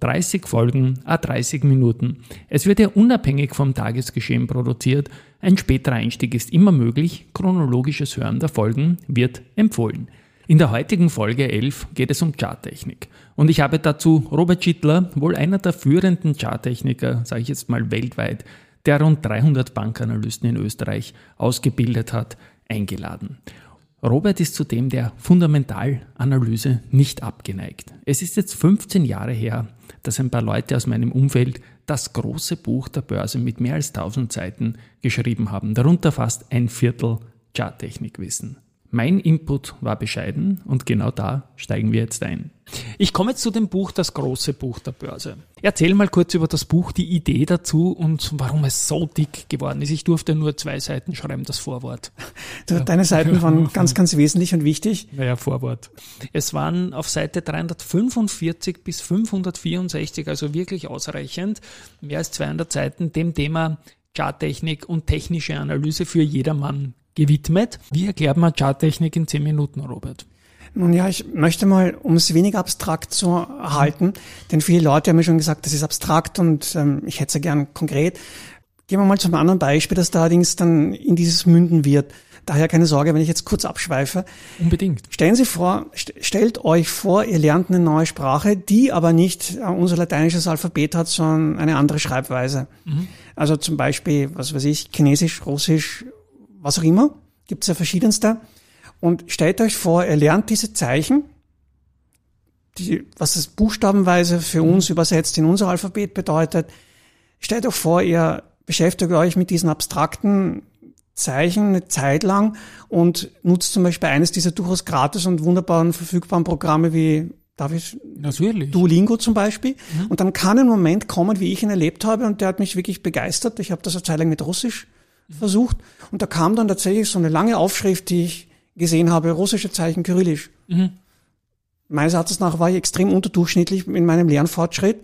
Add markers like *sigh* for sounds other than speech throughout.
30 Folgen, a 30 Minuten. Es wird ja unabhängig vom Tagesgeschehen produziert. Ein späterer Einstieg ist immer möglich. Chronologisches Hören der Folgen wird empfohlen. In der heutigen Folge 11 geht es um Charttechnik. Und ich habe dazu Robert Schittler, wohl einer der führenden Charttechniker, sage ich jetzt mal weltweit, der rund 300 Bankanalysten in Österreich ausgebildet hat, eingeladen. Robert ist zudem der Fundamentalanalyse nicht abgeneigt. Es ist jetzt 15 Jahre her, dass ein paar Leute aus meinem Umfeld das große Buch der Börse mit mehr als 1000 Seiten geschrieben haben, darunter fast ein Viertel Charttechnikwissen. Mein Input war bescheiden und genau da steigen wir jetzt ein. Ich komme jetzt zu dem Buch, das große Buch der Börse. Erzähl mal kurz über das Buch, die Idee dazu und warum es so dick geworden ist. Ich durfte nur zwei Seiten schreiben, das Vorwort. Deine Seiten waren ganz, ganz wesentlich und wichtig. Naja, Vorwort. Es waren auf Seite 345 bis 564, also wirklich ausreichend, mehr als 200 Seiten dem Thema Charttechnik und technische Analyse für jedermann gewidmet. Wie erklärt man Charttechnik in 10 Minuten, Robert? Nun ja, ich möchte mal, um es weniger abstrakt zu halten, denn viele Leute haben mir schon gesagt, das ist abstrakt und ähm, ich hätte es ja gern konkret. Gehen wir mal zum anderen Beispiel, das da allerdings dann in dieses münden wird. Daher keine Sorge, wenn ich jetzt kurz abschweife. Unbedingt. Stellen Sie vor, st stellt euch vor, ihr lernt eine neue Sprache, die aber nicht äh, unser lateinisches Alphabet hat, sondern eine andere Schreibweise. Mhm. Also zum Beispiel, was weiß ich, Chinesisch, Russisch, was auch immer. Gibt es ja verschiedenste. Und stellt euch vor, ihr lernt diese Zeichen, die, was es buchstabenweise für mhm. uns übersetzt in unser Alphabet bedeutet. Stellt euch vor, ihr beschäftigt euch mit diesen abstrakten Zeichen eine Zeit lang und nutzt zum Beispiel eines dieser durchaus gratis und wunderbaren verfügbaren Programme wie Darf ich? Natürlich. Duolingo zum Beispiel. Mhm. Und dann kann ein Moment kommen, wie ich ihn erlebt habe, und der hat mich wirklich begeistert. Ich habe das eine Zeit lang mit Russisch versucht. Und da kam dann tatsächlich so eine lange Aufschrift, die ich gesehen habe, russische Zeichen kyrillisch. Mhm. Meines Erachtens nach war ich extrem unterdurchschnittlich in meinem Lernfortschritt,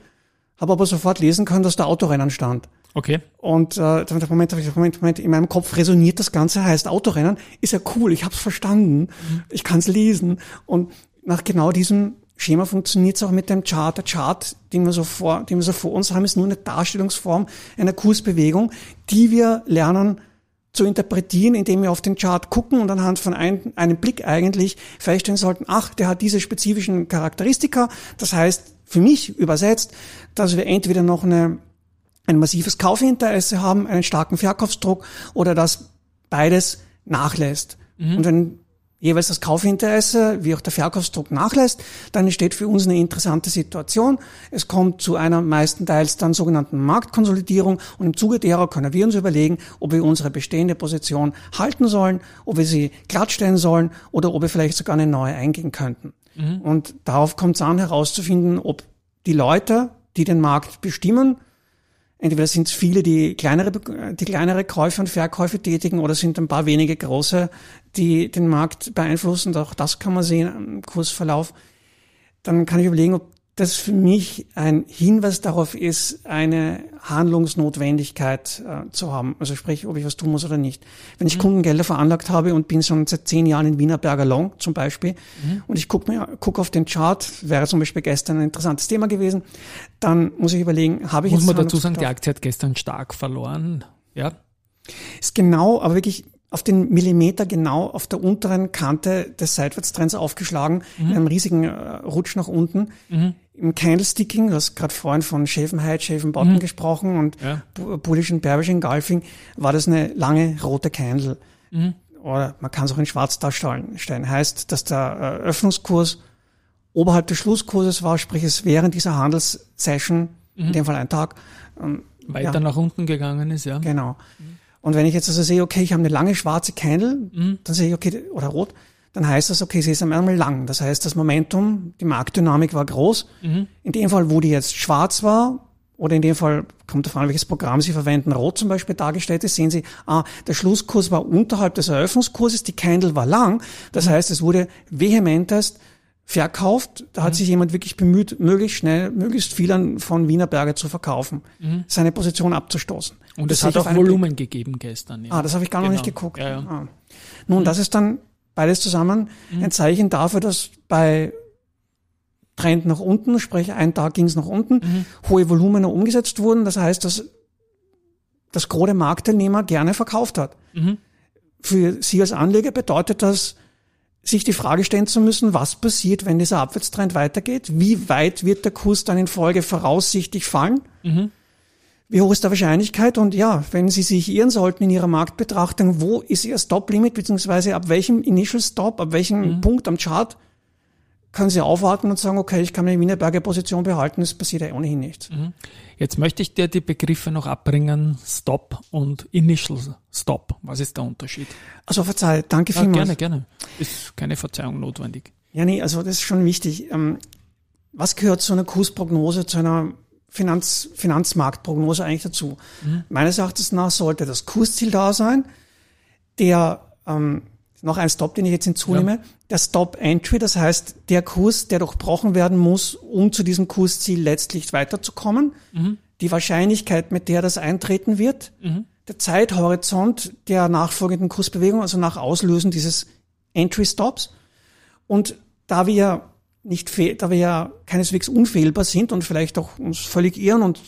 habe aber sofort lesen können, dass da Autorennen stand. Okay. Und äh, dann Moment, Moment, Moment, in meinem Kopf resoniert das Ganze, heißt Autorennen, ist ja cool, ich habe es verstanden, mhm. ich kann es lesen. Und nach genau diesem Schema funktioniert es auch mit dem Chart. Der Chart, den wir, so vor, den wir so vor uns haben, ist nur eine Darstellungsform einer Kursbewegung, die wir lernen zu interpretieren, indem wir auf den Chart gucken und anhand von ein, einem Blick eigentlich feststellen sollten, ach, der hat diese spezifischen Charakteristika. Das heißt, für mich übersetzt, dass wir entweder noch eine, ein massives Kaufinteresse haben, einen starken Verkaufsdruck oder dass beides nachlässt. Mhm. Und wenn jeweils das Kaufinteresse wie auch der Verkaufsdruck nachlässt, dann entsteht für uns eine interessante Situation. Es kommt zu einer meistenteils dann sogenannten Marktkonsolidierung und im Zuge derer können wir uns überlegen, ob wir unsere bestehende Position halten sollen, ob wir sie glattstellen sollen oder ob wir vielleicht sogar eine neue eingehen könnten. Mhm. Und darauf kommt es an herauszufinden, ob die Leute, die den Markt bestimmen, Entweder sind es viele, die kleinere, die kleinere Käufe und Verkäufe tätigen oder sind ein paar wenige große, die den Markt beeinflussen. Auch das kann man sehen im Kursverlauf. Dann kann ich überlegen, ob das für mich ein Hinweis darauf ist, eine Handlungsnotwendigkeit äh, zu haben. Also sprich, ob ich was tun muss oder nicht. Wenn ich mhm. Kundengelder veranlagt habe und bin schon seit zehn Jahren in Wienerberger Long zum Beispiel mhm. und ich gucke mir guck auf den Chart, wäre zum Beispiel gestern ein interessantes Thema gewesen, dann muss ich überlegen, habe ich muss jetzt... Muss man dazu sagen, die Aktie hat gestern stark verloren, ja? Ist genau, aber wirklich auf den Millimeter genau auf der unteren Kante des Seitwärtstrends aufgeschlagen, mhm. in einem riesigen äh, Rutsch nach unten. Mhm. Im Candlesticking, du hast gerade vorhin von Schäfen Height, Schäfen Bottom mhm. gesprochen und ja. Bullish und Bearish Engulfing, war das eine lange rote Candle. Mhm. Oder man kann es auch in schwarz darstellen. Heißt, dass der äh, Öffnungskurs oberhalb des Schlusskurses war, sprich es während dieser Handelssession, in mhm. dem Fall ein Tag, ähm, weiter ja. nach unten gegangen ist, ja. Genau. Mhm. Und wenn ich jetzt also sehe, okay, ich habe eine lange schwarze Candle, mhm. dann sehe ich, okay, oder rot, dann heißt das, okay, sie ist einmal lang. Das heißt, das Momentum, die Marktdynamik war groß. Mhm. In dem Fall, wo die jetzt schwarz war, oder in dem Fall, kommt davon an, welches Programm Sie verwenden, rot zum Beispiel dargestellt ist, sehen Sie, ah, der Schlusskurs war unterhalb des Eröffnungskurses, die Candle war lang. Das heißt, es wurde vehementest verkauft. Da hat sich jemand wirklich bemüht, möglichst schnell, möglichst viel an, von Wiener Berger zu verkaufen, seine Position abzustoßen. Und Das es hat auch Volumen gegeben gestern. Ja. Ah, das habe ich gar noch Genau. nicht geguckt. Ja, ja. Ah. Nun, das ist dann beides zusammen ein Zeichen dafür, dass bei Trend nach unten, sprich ein Tag ging es nach unten, hohe Volumina umgesetzt wurden. Das heißt, dass das Gros der Marktteilnehmer gerne verkauft hat. Mhm. Für Sie als Anleger bedeutet das, sich die Frage stellen zu müssen, was passiert, wenn dieser Abwärtstrend weitergeht? Wie weit wird der Kurs dann in Folge voraussichtlich fallen? Mhm. Wie hoch ist die Wahrscheinlichkeit? Und ja, wenn Sie sich irren sollten in Ihrer Marktbetrachtung, wo ist Ihr Stop-Limit, beziehungsweise ab welchem Initial Stop, ab welchem Punkt am Chart können Sie aufwarten und sagen, okay, ich kann meine Wienerberger Position behalten, es passiert ja ohnehin nichts. Jetzt möchte ich dir die Begriffe noch abbringen, Stop und Initial Stop. Was ist der Unterschied? Also verzeih, danke Ja, vielmals. gerne, gerne. Ist keine Verzeihung notwendig. Ja, nee, also das ist schon wichtig. Ähm, was gehört zu einer Kursprognose, zu einer Finanz, Finanzmarktprognose eigentlich dazu? Meines Erachtens nach sollte das Kursziel da sein, der ähm, noch ein Stop, den ich jetzt hinzunehme, der Stop Entry, das heißt der Kurs, der durchbrochen werden muss, um zu diesem Kursziel letztlich weiterzukommen. Die Wahrscheinlichkeit, mit der das eintreten wird, der Zeithorizont der nachfolgenden Kursbewegung, also nach Auslösen dieses Entry Stops. Und da wir nicht fehl, da wir ja keineswegs unfehlbar sind und vielleicht auch uns völlig irren und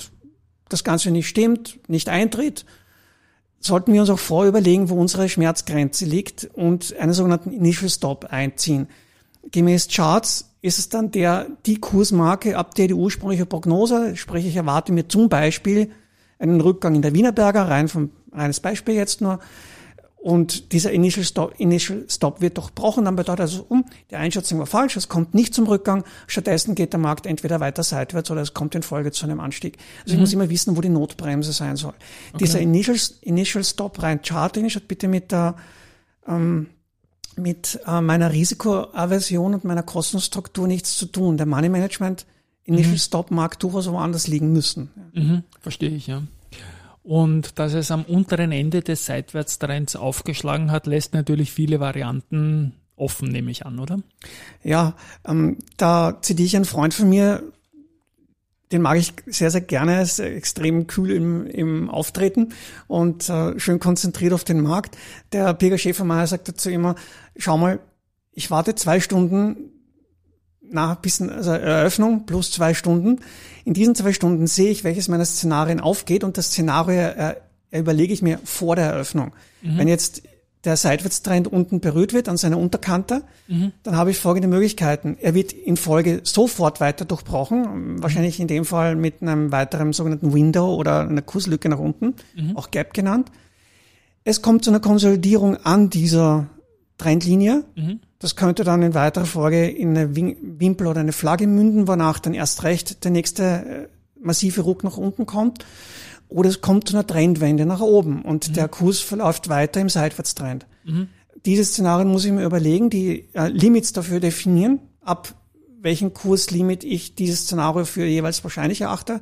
das Ganze nicht stimmt, nicht eintritt, sollten wir uns auch vorher überlegen, wo unsere Schmerzgrenze liegt und einen sogenannten Initial Stop einziehen. Gemäß Charts ist es dann der, die Kursmarke, ab der die ursprüngliche Prognose, sprich ich erwarte mir zum Beispiel einen Rückgang in der Wienerberger, rein vom, reines Beispiel jetzt nur, und dieser Initial Stop, Initial Stop wird durchbrochen, dann bedeutet also, um, die Einschätzung war falsch, es kommt nicht zum Rückgang, stattdessen geht der Markt entweder weiter seitwärts oder es kommt in Folge zu einem Anstieg. Also ich muss immer wissen, wo die Notbremse sein soll. Dieser Initial, Initial Stop rein charttechnisch hat bitte mit der, ähm, mit äh, meiner Risikoaversion und meiner Kostenstruktur nichts zu tun. Der Money Management Initial Stop mag durchaus woanders liegen müssen. Mhm, verstehe ich, ja. Und dass es am unteren Ende des Seitwärtstrends aufgeschlagen hat, lässt natürlich viele Varianten offen, nehme ich an, oder? Ja, ähm, da zitiere ich einen Freund von mir, den mag ich sehr, sehr gerne, ist extrem kühl im, im Auftreten und äh, schön konzentriert auf den Markt. Der Peter Schäfermeier sagt dazu immer, schau mal, ich warte zwei Stunden nach bis also Eröffnung plus zwei Stunden. In diesen zwei Stunden sehe ich, welches meiner Szenarien aufgeht und das Szenario äh, überlege ich mir vor der Eröffnung. Wenn jetzt der Seitwärtstrend unten berührt wird an seiner Unterkante, dann habe ich folgende Möglichkeiten. Er wird in Folge sofort weiter durchbrochen, wahrscheinlich in dem Fall mit einem weiteren sogenannten Window oder einer Kurslücke nach unten, auch Gap genannt. Es kommt zu einer Konsolidierung an dieser Trendlinie. Das könnte dann in weiterer Folge in eine Wimpel oder eine Flagge münden, wonach dann erst recht der nächste äh, massive Ruck nach unten kommt. Oder es kommt zu einer Trendwende nach oben und der Kurs verläuft weiter im Seitwärtstrend. Diese Szenarien muss ich mir überlegen, die äh, Limits dafür definieren, ab welchem Kurslimit ich dieses Szenario für jeweils wahrscheinlich erachte.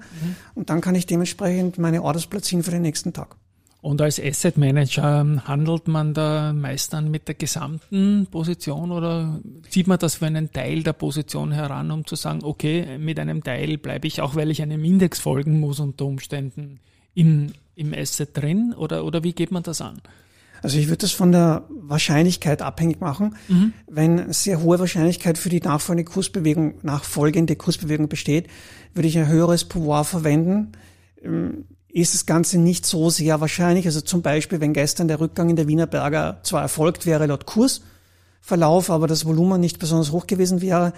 Und dann kann ich dementsprechend meine Orders platzieren für den nächsten Tag. Und als Asset Manager ähm, handelt man da meist dann mit der gesamten Position oder zieht man das für einen Teil der Position heran, um zu sagen, okay, mit einem Teil bleibe ich, auch weil ich einem Index folgen muss unter Umständen in, im Asset drin oder, oder wie geht man das an? Also ich würde das von der Wahrscheinlichkeit abhängig machen. Wenn sehr hohe Wahrscheinlichkeit für die nachfolgende Kursbewegung, nachfolgende Kursbewegung besteht, würde ich ein höheres Pouvoir verwenden. Ist das Ganze nicht so sehr wahrscheinlich. Also zum Beispiel, wenn gestern der Rückgang in der Wiener Berger zwar erfolgt wäre laut Kursverlauf, aber das Volumen nicht besonders hoch gewesen wäre,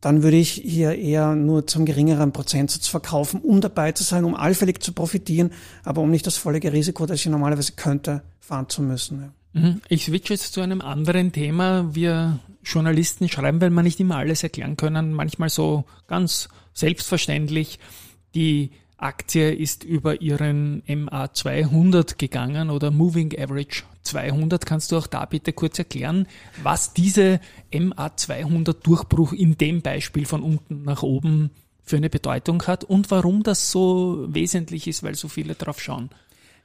dann würde ich hier eher nur zum geringeren Prozentsatz verkaufen, um dabei zu sein, um allfällig zu profitieren, aber um nicht das völlige Risiko, das ich normalerweise könnte, fahren zu müssen. Mhm. Ich switche jetzt zu einem anderen Thema. Wir Journalisten schreiben, weil wir nicht immer alles erklären können, manchmal so ganz selbstverständlich die Aktie ist über ihren MA 200 gegangen oder Moving Average 200. Kannst du auch da bitte kurz erklären, was diese MA 200 Durchbruch in dem Beispiel von unten nach oben für eine Bedeutung hat und warum das so wesentlich ist, weil so viele drauf schauen?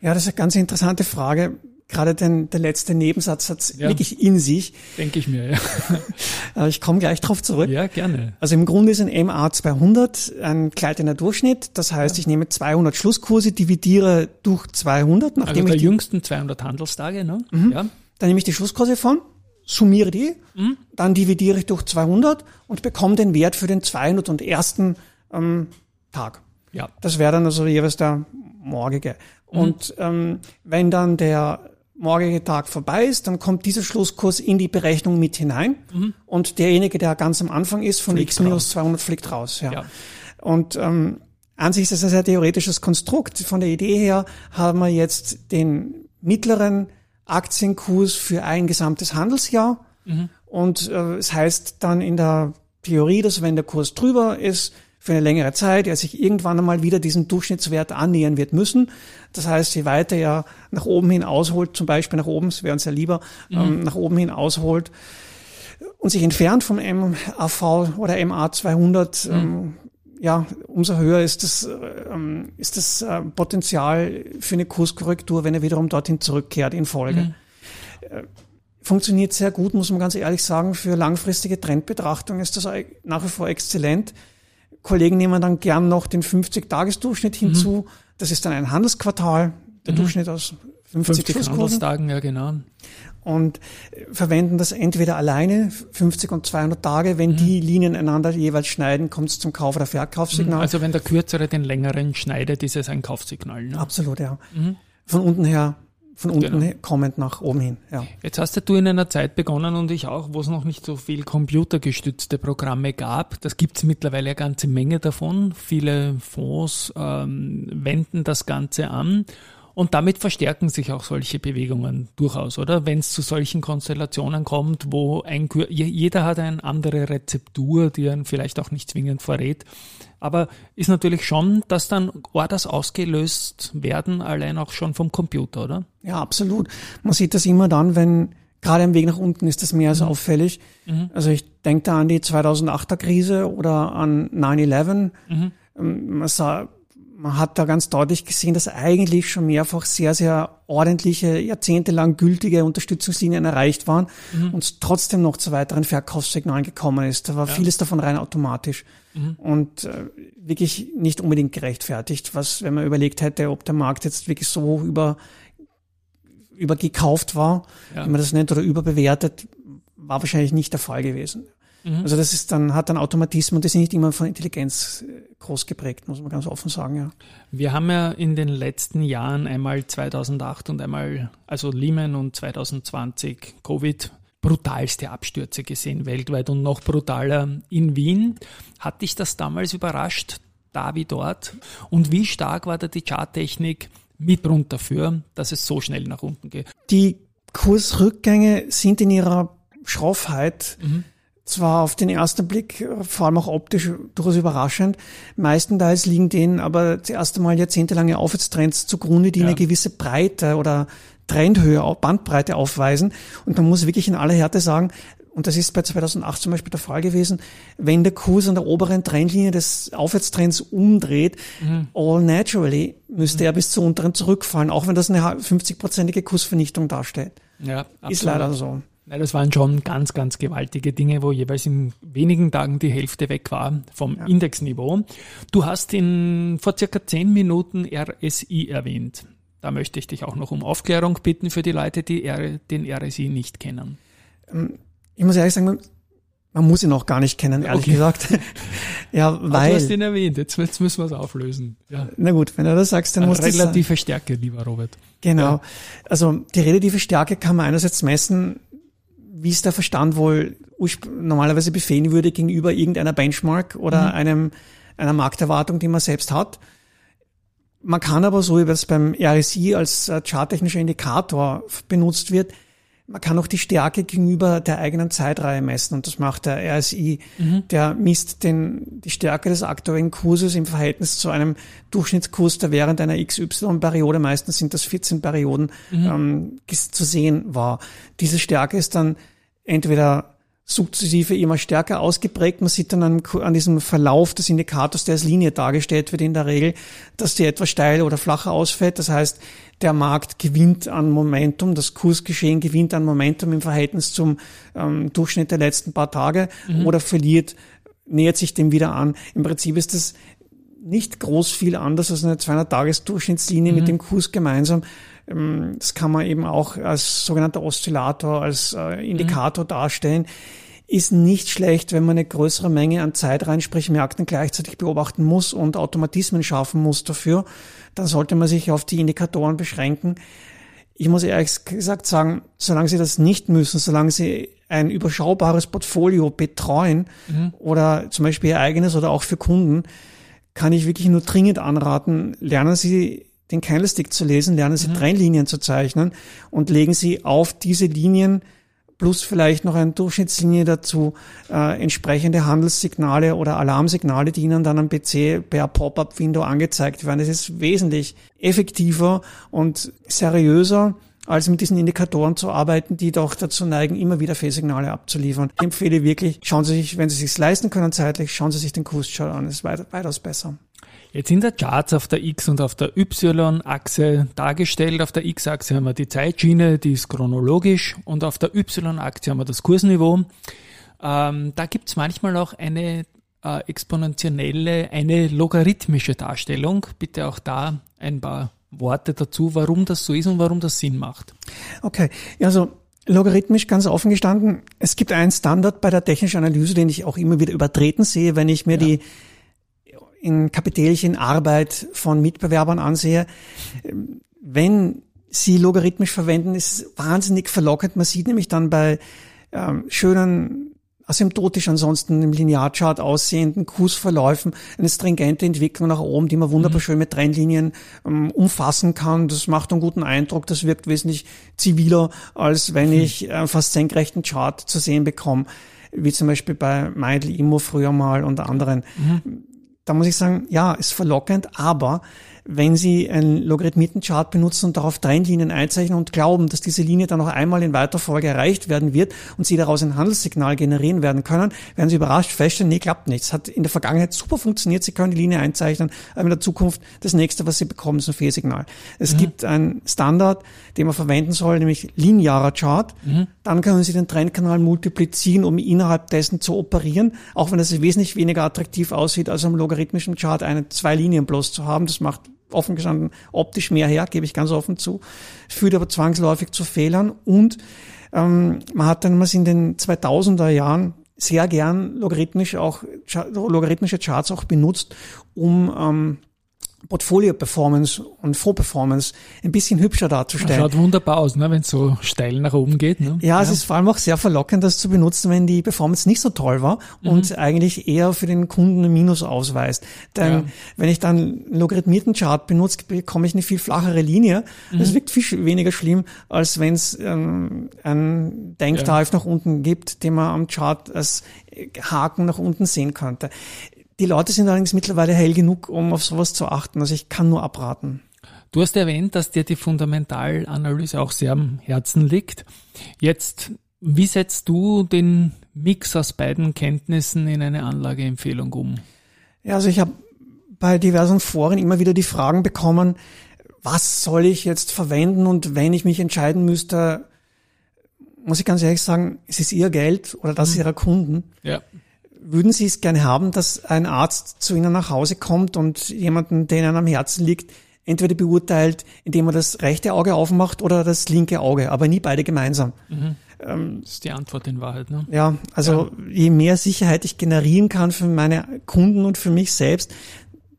Ja, das ist eine ganz interessante Frage gerade den, der letzte Nebensatz hat ja. wirklich in sich. Denke ich mir, ja. *laughs* Ich komme gleich drauf zurück. Ja, gerne. Also im Grunde ist ein MA 200 ein gleitender Durchschnitt. Das heißt, ja. ich nehme 200 Schlusskurse, dividiere durch 200. Nachdem also der ich die, jüngsten 200 Handelstage, ne? Mhm. Ja. Dann nehme ich die Schlusskurse von, summiere die, mhm. dann dividiere ich durch 200 und bekomme den Wert für den 201. Ähm, Tag. Ja. Das wäre dann also jeweils der morgige. Mhm. Und ähm, wenn dann der morgige Tag vorbei ist, dann kommt dieser Schlusskurs in die Berechnung mit hinein mhm. und derjenige, der ganz am Anfang ist, von fliegt x minus 200 fliegt raus. Ja. ja. Und ähm, an sich ist das ein sehr theoretisches Konstrukt. Von der Idee her haben wir jetzt den mittleren Aktienkurs für ein gesamtes Handelsjahr. Mhm. Und äh, es heißt dann in der Theorie, dass wenn der Kurs drüber ist, für eine längere Zeit, er sich irgendwann einmal wieder diesem Durchschnittswert annähern wird müssen. Das heißt, je weiter er nach oben hin ausholt, zum Beispiel nach oben, es wäre uns ja lieber, mhm. ähm, nach oben hin ausholt und sich entfernt vom MAV oder MA 200, mhm. ähm, ja, umso höher ist das, ähm, ist das äh, Potenzial für eine Kurskorrektur, wenn er wiederum dorthin zurückkehrt in Folge. Mhm. Äh, funktioniert sehr gut, muss man ganz ehrlich sagen. Für langfristige Trendbetrachtung ist das nach wie vor exzellent. Kollegen nehmen dann gern noch den 50-Tages-Durchschnitt hinzu. Mhm. Das ist dann ein Handelsquartal, der mhm. Durchschnitt aus 50, 50 Handelstagen, ja genau. Und verwenden das entweder alleine, 50 und 200 Tage, wenn mhm. die Linien einander jeweils schneiden, kommt es zum Kauf- oder Verkaufssignal. Also wenn der kürzere den längeren schneidet, ist es ein Kaufsignal. Ne? Absolut, ja. Mhm. Von unten her von unten genau. kommend nach oben hin. Ja. Jetzt hast du in einer Zeit begonnen und ich auch, wo es noch nicht so viel computergestützte Programme gab. Das gibt es mittlerweile eine ganze Menge davon. Viele Fonds ähm, wenden das Ganze an. Und damit verstärken sich auch solche Bewegungen durchaus, oder? Wenn es zu solchen Konstellationen kommt, wo ein, jeder hat eine andere Rezeptur, die er vielleicht auch nicht zwingend verrät. Aber ist natürlich schon, dass dann Orders ausgelöst werden, allein auch schon vom Computer, oder? Ja, absolut. Man sieht das immer dann, wenn gerade am Weg nach unten ist das mehr als mhm. auffällig. Mhm. Also ich denke da an die 2008er Krise oder an 9-11. Mhm. Ähm, man sah man hat da ganz deutlich gesehen, dass eigentlich schon mehrfach sehr, sehr ordentliche, jahrzehntelang gültige Unterstützungslinien erreicht waren mhm. und trotzdem noch zu weiteren Verkaufssignalen gekommen ist. Da war ja. vieles davon rein automatisch mhm. und äh, wirklich nicht unbedingt gerechtfertigt, was, wenn man überlegt hätte, ob der Markt jetzt wirklich so über, übergekauft war, ja. wie man das nennt, oder überbewertet, war wahrscheinlich nicht der Fall gewesen. Mhm. Also das ist dann, hat dann Automatismus und das ist nicht immer von Intelligenz äh, groß geprägt, muss man ganz offen sagen, ja. Wir haben ja in den letzten Jahren einmal 2008 und einmal, also Lehman und 2020 Covid brutalste Abstürze gesehen weltweit und noch brutaler in Wien. Hat dich das damals überrascht, da wie dort? Und wie stark war da die Charttechnik mit Grund dafür, dass es so schnell nach unten geht? Die Kursrückgänge sind in ihrer Schroffheit mhm zwar auf den ersten Blick, äh, vor allem auch optisch, durchaus überraschend. Meistenteils liegen denen aber zuerst einmal jahrzehntelange Aufwärtstrends zugrunde, die ja. eine gewisse Breite oder Trendhöhe, Bandbreite aufweisen. Und man muss wirklich in aller Härte sagen, und das ist bei 2008 zum Beispiel der Fall gewesen, wenn der Kurs an der oberen Trendlinie des Aufwärtstrends umdreht, mhm. all naturally müsste mhm. er bis zur unteren zurückfallen, auch wenn das eine 50-prozentige Kursvernichtung darstellt. Ja, absolut. Ist leider so. Nein, das waren schon ganz, ganz gewaltige Dinge, wo jeweils in wenigen Tagen die Hälfte weg war vom ja. Indexniveau. Du hast in vor circa zehn Minuten RSI erwähnt. Da möchte ich dich auch noch um Aufklärung bitten für die Leute, die den RSI nicht kennen. Ähm, ich muss ehrlich sagen, man muss ihn auch gar nicht kennen, ehrlich okay. gesagt. *laughs* ja, weil. du hast ihn erwähnt, jetzt, jetzt müssen wir es auflösen. Ja. Na gut, wenn du das sagst, dann muss das Relative Stärke, lieber Robert. Genau. Ja. Also die relative Stärke kann man einerseits messen wie es der Verstand wohl normalerweise befehlen würde gegenüber irgendeiner Benchmark oder mhm. einem, einer Markterwartung, die man selbst hat. Man kann aber so, wie es beim RSI als äh, charttechnischer Indikator benutzt wird, man kann auch die Stärke gegenüber der eigenen Zeitreihe messen und das macht der RSI. Mhm. Der misst den, die Stärke des aktuellen Kurses im Verhältnis zu einem Durchschnittskurs, der während einer XY-Periode, meistens sind das 14 Perioden, mhm. ähm, zu sehen war. Diese Stärke ist dann entweder sukzessive immer stärker ausgeprägt. Man sieht dann an, an, diesem Verlauf des Indikators, der als Linie dargestellt wird in der Regel, dass der etwas steil oder flacher ausfällt. Das heißt, der Markt gewinnt an Momentum, das Kursgeschehen gewinnt an Momentum im Verhältnis zum ähm, Durchschnitt der letzten paar Tage mhm. oder verliert, nähert sich dem wieder an. Im Prinzip ist das nicht groß viel anders als eine 200-Tages-Durchschnittslinie mhm. mit dem Kurs gemeinsam. Ähm, das kann man eben auch als sogenannter Oszillator, als äh, Indikator mhm. darstellen. Ist nicht schlecht, wenn man eine größere Menge an Zeit rein, sprich Märkten gleichzeitig beobachten muss und Automatismen schaffen muss dafür. Dann sollte man sich auf die Indikatoren beschränken. Ich muss ehrlich gesagt sagen, solange Sie das nicht müssen, solange Sie ein überschaubares Portfolio betreuen mhm. oder zum Beispiel Ihr eigenes oder auch für Kunden, kann ich wirklich nur dringend anraten, lernen Sie den Candlestick zu lesen, lernen Sie mhm. Trennlinien zu zeichnen und legen Sie auf diese Linien plus vielleicht noch eine Durchschnittslinie dazu äh, entsprechende Handelssignale oder Alarmsignale, die Ihnen dann am PC per Pop-up-Window angezeigt werden. Das ist wesentlich effektiver und seriöser als mit diesen Indikatoren zu arbeiten, die doch dazu neigen, immer wieder Fehlsignale abzuliefern. Ich empfehle wirklich, schauen Sie sich, wenn Sie es sich leisten können zeitlich, schauen Sie sich den Kurschart an. Das ist weitaus besser. Jetzt sind der Charts auf der X- und auf der Y-Achse dargestellt. Auf der X-Achse haben wir die Zeitschiene, die ist chronologisch und auf der Y-Achse haben wir das Kursniveau. Ähm, da gibt es manchmal auch eine äh, exponentielle, eine logarithmische Darstellung. Bitte auch da ein paar Worte dazu, warum das so ist und warum das Sinn macht. Okay, also Logarithmisch ganz offen gestanden. Es gibt einen Standard bei der technischen Analyse, den ich auch immer wieder übertreten sehe, wenn ich mir ja. die in Kapitelchen Arbeit von Mitbewerbern ansehe, wenn sie logarithmisch verwenden, ist es wahnsinnig verlockend. Man sieht nämlich dann bei ähm, schönen asymptotisch ansonsten im Linearchart aussehenden Kursverläufen eine stringente Entwicklung nach oben, die man wunderbar mhm. schön mit Trennlinien ähm, umfassen kann. Das macht einen guten Eindruck. Das wirkt wesentlich ziviler, als wenn mhm. ich äh, fast senkrechten Chart zu sehen bekomme, wie zum Beispiel bei Meidl Immo früher mal und anderen. Mhm da muss ich sagen, ja, ist verlockend, aber wenn Sie einen Logarithmitenchart benutzen und darauf Trendlinien einzeichnen und glauben, dass diese Linie dann noch einmal in weiter Folge erreicht werden wird und Sie daraus ein Handelssignal generieren werden können, werden Sie überrascht feststellen, nee, klappt nichts. Hat in der Vergangenheit super funktioniert, Sie können die Linie einzeichnen, aber in der Zukunft das nächste, was Sie bekommen, ist ein Fehlsignal. Es mhm. gibt einen Standard, den man verwenden soll, nämlich linearer Chart. Mhm. Dann können Sie den Trendkanal multiplizieren, um innerhalb dessen zu operieren, auch wenn das wesentlich weniger attraktiv aussieht, als am logarithmischen Chart eine, zwei Linien bloß zu haben. Das macht offen gestanden optisch mehr her, gebe ich ganz offen zu, führt aber zwangsläufig zu Fehlern und ähm, man hat dann in den 2000er Jahren sehr gern logarithmisch auch logarithmische Charts auch benutzt, um ähm, Portfolio-Performance und Fonds-Performance ein bisschen hübscher darzustellen. Schaut wunderbar aus, ne, wenn es so steil nach oben geht. Ne? Ja, ja, es ist vor allem auch sehr verlockend, das zu benutzen, wenn die Performance nicht so toll war mhm. und eigentlich eher für den Kunden ein Minus ausweist. Denn ja. wenn ich dann einen logarithmierten Chart benutze, bekomme ich eine viel flachere Linie. Mhm. Das wirkt viel weniger schlimm, als wenn es ähm, einen Denkdive ja. nach unten gibt, den man am Chart als Haken nach unten sehen könnte. Die Leute sind allerdings mittlerweile hell genug, um auf sowas zu achten. Also ich kann nur abraten. Du hast erwähnt, dass dir die Fundamentalanalyse auch sehr am Herzen liegt. Jetzt, wie setzt du den Mix aus beiden Kenntnissen in eine Anlageempfehlung um? Ja, also ich habe bei diversen Foren immer wieder die Fragen bekommen, was soll ich jetzt verwenden und wenn ich mich entscheiden müsste, muss ich ganz ehrlich sagen, es ist ihr Geld oder das mhm. ihrer Kunden. Ja würden Sie es gerne haben, dass ein Arzt zu Ihnen nach Hause kommt und jemanden, der Ihnen am Herzen liegt, entweder beurteilt, indem er das rechte Auge aufmacht oder das linke Auge, aber nie beide gemeinsam. Mhm. Ähm, das ist die Antwort in Wahrheit. Ne? Ja, also ja. je mehr Sicherheit ich generieren kann für meine Kunden und für mich selbst,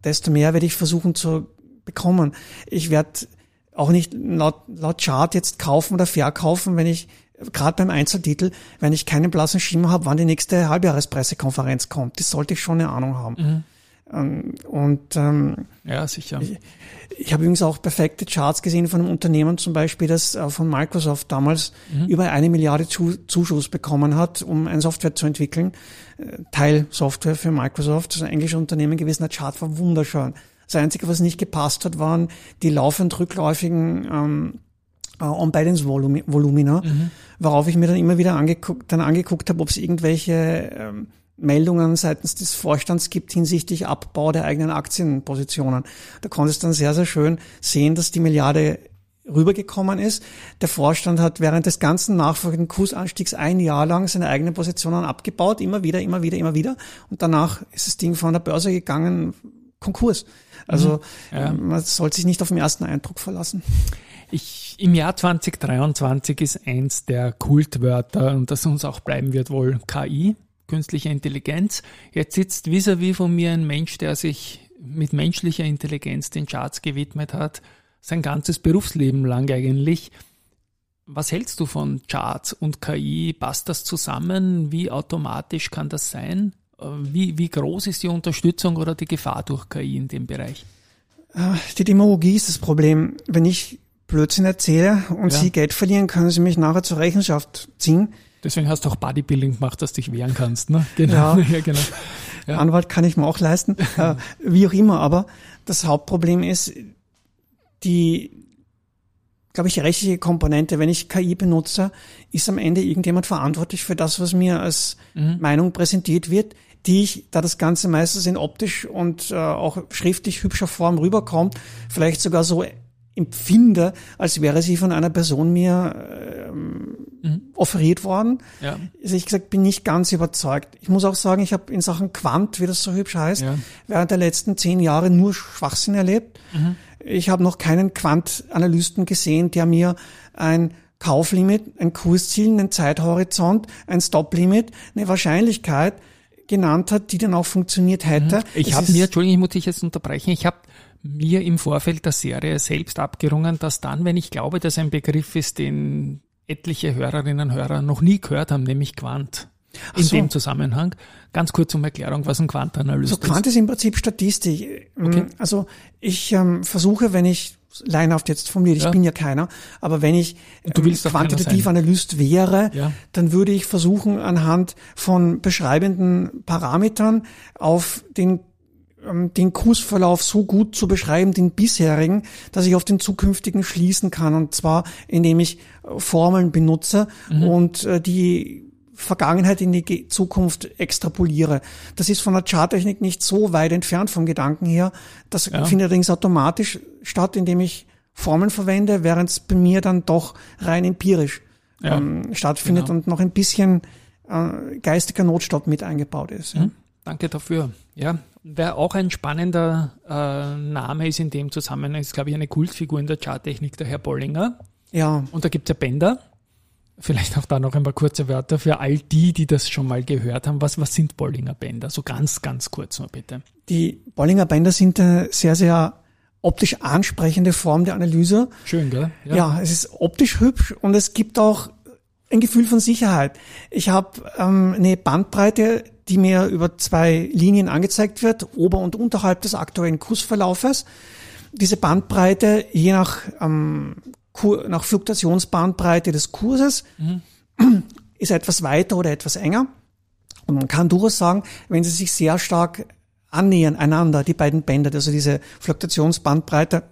desto mehr werde ich versuchen zu bekommen. Ich werde auch nicht laut, laut Chart jetzt kaufen oder verkaufen, wenn ich gerade beim Einzeltitel, wenn ich keinen blassen Schimmer habe, wann die nächste Halbjahrespressekonferenz kommt. Das sollte ich schon eine Ahnung haben. Mhm. Ähm, und ähm, ja, sicher. Ich, ich habe übrigens auch perfekte Charts gesehen von einem Unternehmen zum Beispiel, das äh, von Microsoft damals mhm. über eine Milliarde Zuschuss bekommen hat, um ein Software zu entwickeln. Äh, Teilsoftware für Microsoft, das ist ein englisches Unternehmen gewesen. Der Chart war wunderschön. Das Einzige, was nicht gepasst hat, waren die laufend rückläufigen ähm, äh, On-Balance-Volumina, mhm. worauf ich mir dann immer wieder angeguckt, dann angeguckt habe, ob es irgendwelche ähm, Meldungen seitens des Vorstands gibt hinsichtlich Abbau der eigenen Aktienpositionen. Da konntest du dann sehr, sehr schön sehen, dass die Milliarde rübergekommen ist. Der Vorstand hat während des ganzen nachfolgenden Kursanstiegs ein Jahr lang seine eigenen Positionen abgebaut, immer wieder, immer wieder, immer wieder. Und danach ist das Ding von der Börse gegangen, Konkurs. Also mhm. ja. man sollte sich nicht auf den ersten Eindruck verlassen. Ich, Im Jahr 2023 ist eins der Kultwörter und das uns auch bleiben wird wohl KI künstliche Intelligenz. Jetzt sitzt vis-à-vis -vis von mir ein Mensch, der sich mit menschlicher Intelligenz den Charts gewidmet hat, sein ganzes Berufsleben lang eigentlich. Was hältst du von Charts und KI? Passt das zusammen? Wie automatisch kann das sein? Wie, wie groß ist die Unterstützung oder die Gefahr durch KI in dem Bereich? Ah, die Demagogie ist das Problem. Wenn ich Blödsinn erzähle und ja. Sie Geld verlieren, können Sie mich nachher zur Rechenschaft ziehen. Deswegen hast du auch Bodybuilding gemacht, dass du dich wehren kannst. Ne? Genau. Ja. *laughs* ja genau. Ja. Anwalt kann ich mir auch leisten. *laughs* äh, wie auch immer, aber das Hauptproblem ist, die, glaube ich, rechtliche Komponente, wenn ich KI benutze, ist am Ende irgendjemand verantwortlich für das, was mir als mhm. Meinung präsentiert wird, die ich, da das Ganze meistens in optisch und äh, auch schriftlich hübscher Form rüberkommt, vielleicht sogar so empfinde, als wäre sie von einer Person mir ähm, mhm. offeriert worden. Ja. Also ich gesagt, bin nicht ganz überzeugt. Ich muss auch sagen, ich habe in Sachen Quant, wie das so hübsch heißt, ja. während der letzten zehn Jahre nur Schwachsinn erlebt. Mhm. Ich habe noch keinen Quant-Analysten gesehen, der mir ein Kauflimit, ein Kursziel, einen Zeithorizont, ein Stop-Limit, eine Wahrscheinlichkeit genannt hat, die dann auch funktioniert hätte. Mhm. Ich habe mir, Entschuldigung, ich muss dich jetzt unterbrechen, ich habe mir im Vorfeld der Serie selbst abgerungen, dass dann, wenn ich glaube, dass ein Begriff ist, den etliche Hörerinnen und Hörer noch nie gehört haben, nämlich Quant. In so. dem Zusammenhang. Ganz kurz um Erklärung, was ein Quantanalyst also Quant ist im Prinzip Statistik. Okay. Also ich ähm, versuche, wenn ich leinhaft jetzt formuliert, ich ja. bin ja keiner, aber wenn ich ähm, quantitativ Analyst wäre, ja. dann würde ich versuchen, anhand von beschreibenden Parametern auf den den Kursverlauf so gut zu beschreiben, den bisherigen, dass ich auf den zukünftigen schließen kann. Und zwar, indem ich äh, Formeln benutze mhm. und äh, die Vergangenheit in die Zukunft extrapoliere. Das ist von der Charttechnik nicht so weit entfernt vom Gedanken her. Das ja. findet allerdings automatisch statt, indem ich Formeln verwende, während es bei mir dann doch rein empirisch ja. ähm, stattfindet genau. und noch ein bisschen äh, geistiger Notstopp mit eingebaut ist. Ja. Mhm. Danke dafür. Ja, wer auch ein spannender äh, Name ist in dem Zusammenhang, ist, glaube ich, eine Kultfigur in der Charttechnik, der Herr Bollinger. Ja. Und da gibt's ja Bänder. Vielleicht auch da noch ein paar kurze Wörter für all die, die das schon mal gehört haben. Was, was sind Bollinger Bänder? So ganz, ganz kurz nur bitte. Die Bollinger Bänder sind eine sehr, sehr optisch ansprechende Form der Analyse. Schön, gell? Ja, ja es ist optisch hübsch und es gibt auch ein Gefühl von Sicherheit. Ich habe ähm, eine Bandbreite, die mir über zwei Linien angezeigt wird, ober und unterhalb des aktuellen Kursverlaufes. Diese Bandbreite, je nach, ähm, Kur nach Fluktuationsbandbreite des Kurses, mhm. ist etwas weiter oder etwas enger. Und man kann durchaus sagen, wenn sie sich sehr stark annähern einander, die beiden Bänder, also diese Fluktuationsbandbreite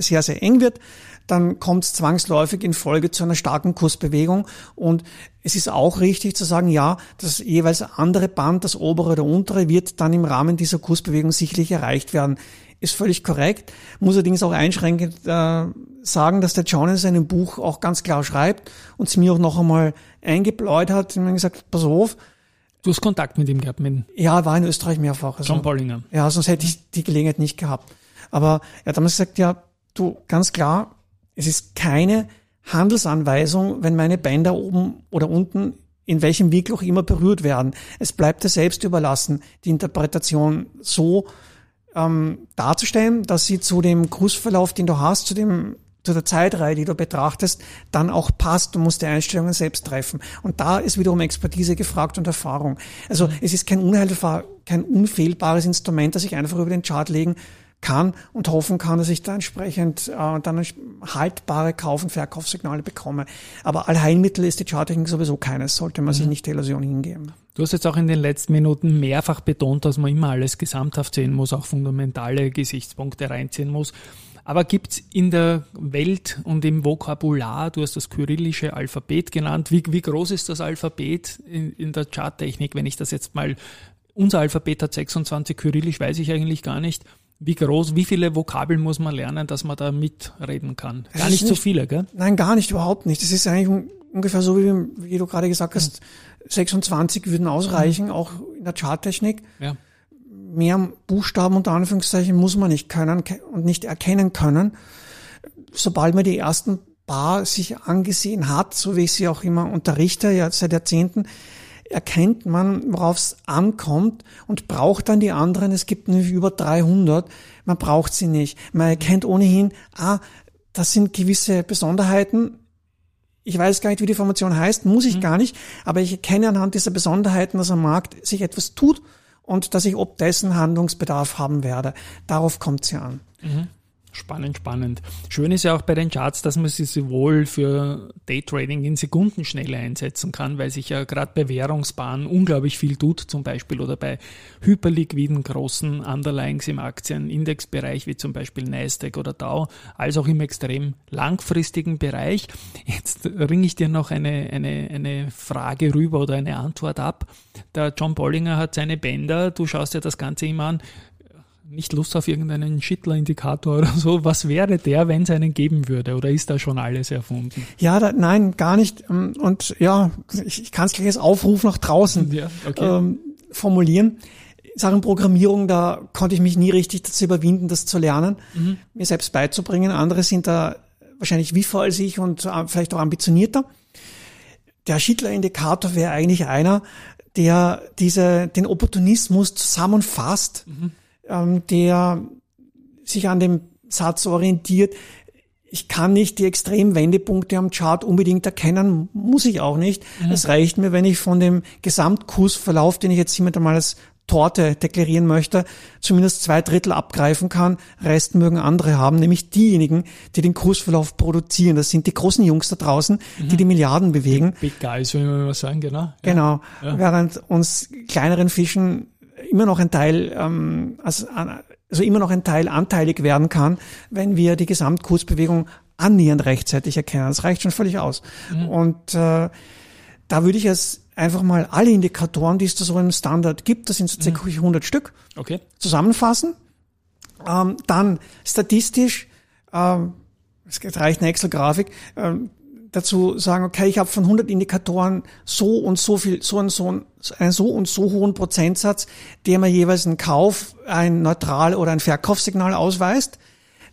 sehr, sehr eng wird, dann kommt es zwangsläufig in Folge zu einer starken Kursbewegung. Und es ist auch richtig zu sagen, ja, das jeweils andere Band, das obere oder untere, wird dann im Rahmen dieser Kursbewegung sicherlich erreicht werden. Ist völlig korrekt. Muss allerdings auch einschränkend äh, sagen, dass der John in seinem Buch auch ganz klar schreibt und es mir auch noch einmal eingebläut hat. Und mir gesagt, pass auf, Du hast Kontakt mit ihm gehabt? Mit ja, war in Österreich mehrfach. Also, John Bollinger. Ja, sonst hätte ich die Gelegenheit nicht gehabt. Aber er hat damals gesagt, ja, du, ganz klar, es ist keine Handelsanweisung, wenn meine Bänder oben oder unten in welchem Winkel auch immer berührt werden. Es bleibt dir selbst überlassen, die Interpretation so ähm, darzustellen, dass sie zu dem Kursverlauf, den du hast, zu dem zu der Zeitreihe, die du betrachtest, dann auch passt. Du musst die Einstellungen selbst treffen. Und da ist wiederum Expertise gefragt und Erfahrung. Also es ist kein, unheilbar, kein unfehlbares Instrument, das ich einfach über den Chart legen kann und hoffen kann, dass ich da entsprechend äh, dann haltbare Kauf- und Verkaufssignale bekomme. Aber Allheilmittel ist die Charttechnik sowieso keines, sollte man mhm. sich nicht der Illusion hingeben. Du hast jetzt auch in den letzten Minuten mehrfach betont, dass man immer alles gesamthaft sehen muss, auch fundamentale Gesichtspunkte reinziehen muss. Aber gibt's in der Welt und im Vokabular, du hast das kyrillische Alphabet genannt, wie, wie groß ist das Alphabet in, in der Charttechnik, wenn ich das jetzt mal, unser Alphabet hat 26 kyrillisch, weiß ich eigentlich gar nicht. Wie groß, wie viele Vokabeln muss man lernen, dass man da mitreden kann? Gar nicht, nicht so viele, gell? Nein, gar nicht, überhaupt nicht. Das ist eigentlich ungefähr so, wie, wie du gerade gesagt hast, 26 würden ausreichen, mhm. auch in der Charttechnik. Ja. Mehr Buchstaben unter Anführungszeichen muss man nicht können und nicht erkennen können. Sobald man die ersten paar sich angesehen hat, so wie ich sie auch immer unterrichte, ja seit Jahrzehnten, erkennt man, worauf es ankommt und braucht dann die anderen. Es gibt nämlich über 300. Man braucht sie nicht. Man erkennt ohnehin, ah, das sind gewisse Besonderheiten. Ich weiß gar nicht, wie die Formation heißt, muss ich mhm. gar nicht, aber ich erkenne anhand dieser Besonderheiten, dass am Markt sich etwas tut und dass ich ob dessen Handlungsbedarf haben werde. Darauf kommt es ja an. Mhm. Spannend, spannend. Schön ist ja auch bei den Charts, dass man sie sowohl für Daytrading in Sekundenschnelle einsetzen kann, weil sich ja gerade bei Währungsbahnen unglaublich viel tut, zum Beispiel, oder bei hyperliquiden großen Underlyings im Aktienindexbereich, wie zum Beispiel Nasdaq oder Dow, als auch im extrem langfristigen Bereich. Jetzt ringe ich dir noch eine, eine, eine Frage rüber oder eine Antwort ab. Der John Bollinger hat seine Bänder, du schaust dir das Ganze immer an nicht Lust auf irgendeinen Schittler-Indikator oder so. Was wäre der, wenn es einen geben würde? Oder ist da schon alles erfunden? Ja, da, nein, gar nicht. Ähm, und ja, ich, ich kann es gleich als Aufruf nach draußen ja, okay. ähm, formulieren. Sachen Programmierung, da konnte ich mich nie richtig dazu überwinden, das zu lernen, mhm. mir selbst beizubringen. Andere sind da wahrscheinlich wiefer als ich und äh, vielleicht auch ambitionierter. Der Schittler-Indikator wäre eigentlich einer, der diese, den Opportunismus zusammenfasst, mhm ähm, der sich an dem Satz orientiert, ich kann nicht die extremen Wendepunkte am Chart unbedingt erkennen, muss ich auch nicht. Mhm. Es reicht mir, wenn ich von dem Gesamtkursverlauf, den ich jetzt hiermit einmal als Torte deklarieren möchte, zumindest zwei Drittel abgreifen kann. Rest mögen andere haben, nämlich diejenigen, die den Kursverlauf produzieren. Das sind die großen Jungs da draußen, mhm. die die Milliarden bewegen. Big, Big Guys, wie man mal sagen, genau. Genau. Ja. Während uns kleineren Fischen immer noch ein Teil, ähm, also, also immer noch ein Teil anteilig werden kann, wenn wir die Gesamtkursbewegung annähernd rechtzeitig erkennen. Das reicht schon völlig aus. Mhm. Und äh, da würde ich es einfach mal alle Indikatoren, die es da so im Standard gibt, das sind so circa mhm. 100 Stück, okay. zusammenfassen. Ähm, dann statistisch, ähm, es reicht eine Excel-Grafik, ähm, dazu sagen, okay, ich habe von 100 Indikatoren so und so viel, so und so, einen so und so hohen Prozentsatz, der mir jeweils einen Kauf, ein Neutral- oder ein Verkaufssignal ausweist,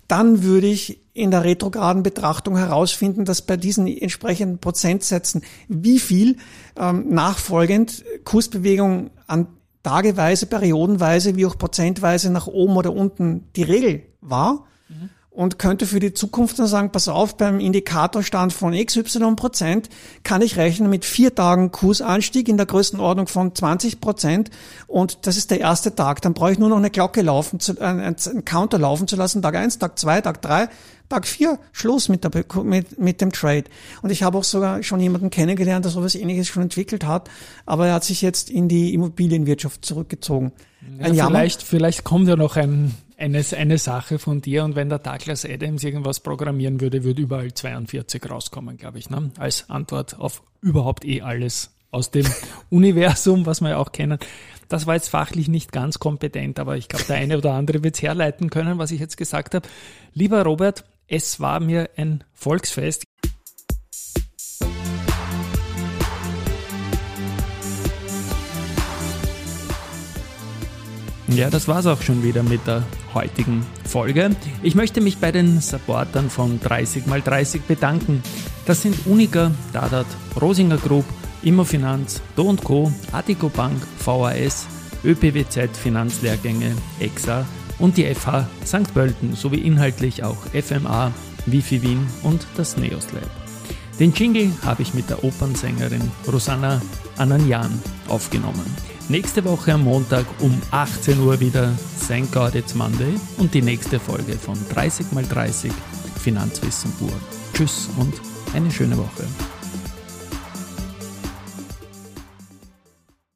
dann würde ich in der retrograden Betrachtung herausfinden, dass bei diesen entsprechenden Prozentsätzen wie viel ähm, nachfolgend Kursbewegung an tageweise, periodenweise, wie auch prozentweise nach oben oder unten die Regel war. Mhm und könnte für die Zukunft dann sagen, pass auf, beim Indikatorstand von XY Prozent kann ich rechnen mit vier Tagen Kursanstieg in der Größenordnung von 20 Prozent und das ist der erste Tag. Dann brauche ich nur noch eine Glocke laufen, zu, äh, einen Counter laufen zu lassen, Tag eins, Tag zwei, Tag drei, Tag vier, Schluss mit, der, mit, mit dem Trade. Und ich habe auch sogar schon jemanden kennengelernt, der sowas ähnliches schon entwickelt hat, aber er hat sich jetzt in die Immobilienwirtschaft zurückgezogen. Ja, vielleicht, vielleicht kommt ja noch ein eine, eine Sache von dir und wenn der Douglas Adams irgendwas programmieren würde, würde überall 42 rauskommen, glaube ich, ne? als Antwort auf überhaupt eh alles aus dem *laughs* Universum, was wir ja auch kennen. Das war jetzt fachlich nicht ganz kompetent, aber ich glaube, der eine oder andere wird es herleiten können, was ich jetzt gesagt habe. Lieber Robert, es war mir ein Volksfest. Ja, das war's auch schon wieder mit der heutigen Folge. Ich möchte mich bei den Supportern von 30x30 bedanken. Das sind Unica, Dadat, Rosinger Group, Immofinanz, Do Co., Attico Bank, VAS, ÖPWZ Finanzlehrgänge, EXA und die FH St. Pölten sowie inhaltlich auch FMA, Wifi Wien und das Neos Lab. Den Jingle habe ich mit der Opernsängerin Rosanna Ananjan aufgenommen. Nächste Woche am Montag um 18 Uhr wieder Thank God It's Monday und die nächste Folge von 30x30 Finanzwissen pur. Tschüss und eine schöne Woche.